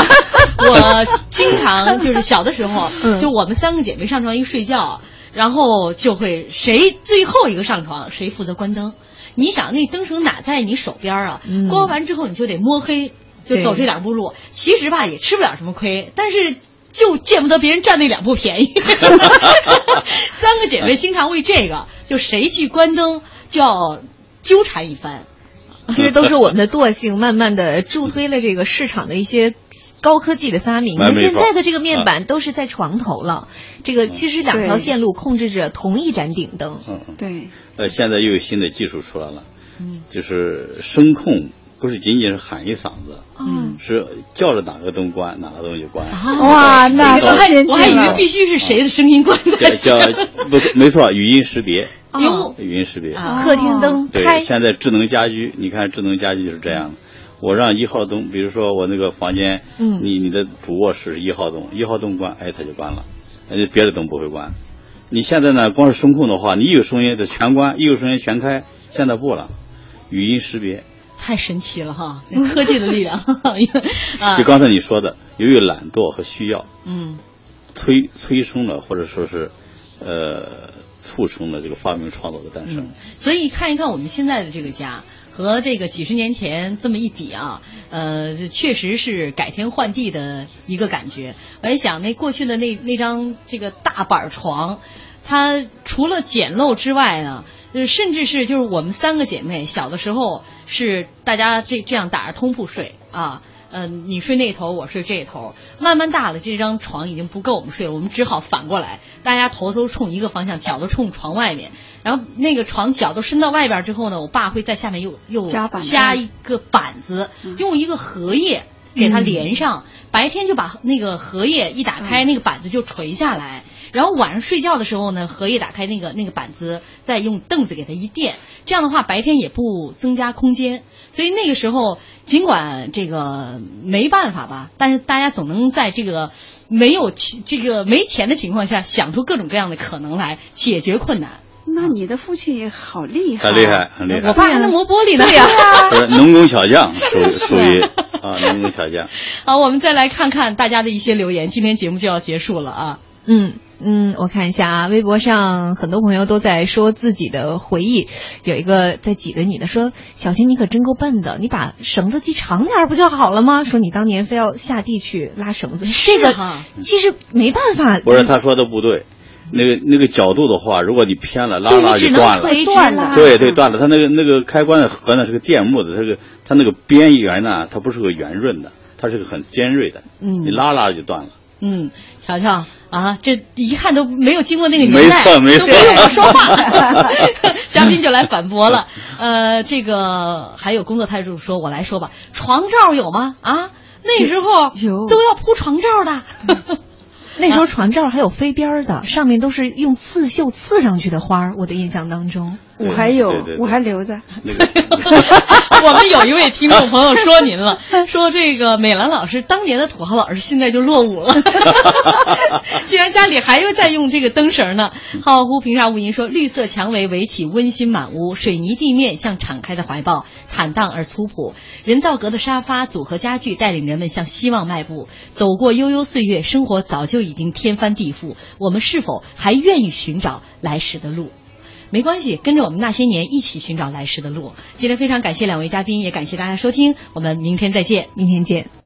我经常就是小的时候，就我们三个姐妹上床一睡觉。然后就会谁最后一个上床，谁负责关灯。你想那灯绳哪在你手边啊？关完之后你就得摸黑，就走这两步路。其实吧也吃不了什么亏，但是就见不得别人占那两步便宜。三个姐妹经常为这个，就谁去关灯就要纠缠一番。其实都是我们的惰性，慢慢的助推了这个市场的一些高科技的发明。现在的这个面板都是在床头了，这个其实两条线路控制着同一盏顶灯。嗯，对。呃，现在又有新的技术出来了，嗯，就是声控，不是仅仅是喊一嗓子，嗯，是叫着哪个灯关，哪个灯就关。哇，那我还我还以为必须是谁的声音关的。叫不没错，语音识别。哦，语音识别，客厅灯对，现在智能家居，你看智能家居就是这样的。我让一号灯，比如说我那个房间，嗯，你你的主卧室一号灯，一号灯关，哎，它就关了，哎，别的灯不会关。你现在呢，光是声控的话，你一有声音就全关，一有声音全开，现在不了，语音识别。太神奇了哈，科技的力量。啊，就刚才你说的，由于懒惰和需要，嗯，催催生了或者说是，呃。促成了这个发明创造的诞生，所以看一看我们现在的这个家和这个几十年前这么一比啊，呃，确实是改天换地的一个感觉。我也想，那过去的那那张这个大板床，它除了简陋之外呢，呃，甚至是就是我们三个姐妹小的时候是大家这这样打着通铺睡啊。嗯，你睡那头，我睡这头。慢慢大了，这张床已经不够我们睡了，我们只好反过来，大家头都冲一个方向，脚都冲床外面。然后那个床脚都伸到外边之后呢，我爸会在下面又又加一个板子，用一个荷叶给它连上。白天就把那个荷叶一打开，那个板子就垂下来。然后晚上睡觉的时候呢，荷叶打开那个那个板子，再用凳子给它一垫，这样的话白天也不增加空间。所以那个时候，尽管这个没办法吧，但是大家总能在这个没有这个没钱的情况下，想出各种各样的可能来解决困难。那你的父亲也好厉害，很厉害，很厉害。我爸还能磨玻璃呢。对呀、不是农工小将，属于属于 啊，农工小将。好，我们再来看看大家的一些留言。今天节目就要结束了啊。嗯嗯，我看一下啊，微博上很多朋友都在说自己的回忆，有一个在挤兑你的说：“小婷你可真够笨的，你把绳子系长点不就好了吗？”说你当年非要下地去拉绳子，这个其实没办法。不是他说的不对，那个那个角度的话，如果你偏了，拉拉就断了，断了。对对，断了。它那个那个开关的盒呢是个电木的，它个它那个边缘呢，它不是个圆润的，它是个很尖锐的，嗯，你拉拉就断了。嗯，瞧瞧啊，这一看都没有经过那个年代，没错没错，都不用我说话，嘉宾就来反驳了。呃，这个还有工作态度说，我来说吧，床罩有吗？啊，那时候有都要铺床罩的。那时候床罩还有飞边的，上面都是用刺绣刺上去的花儿。我的印象当中，我还有，我还留着。我们有一位听众朋友说您了，说这个美兰老师当年的土豪老师现在就落伍了，竟然家里还有在用这个灯绳呢。浩乎平沙无垠说，绿色蔷薇围起温馨满屋，水泥地面像敞开的怀抱，坦荡而粗朴。人造革的沙发组合家具带领人们向希望迈步。走过悠悠岁月，生活早就已经天翻地覆，我们是否还愿意寻找来时的路？没关系，跟着我们那些年一起寻找来时的路。今天非常感谢两位嘉宾，也感谢大家收听，我们明天再见，明天见。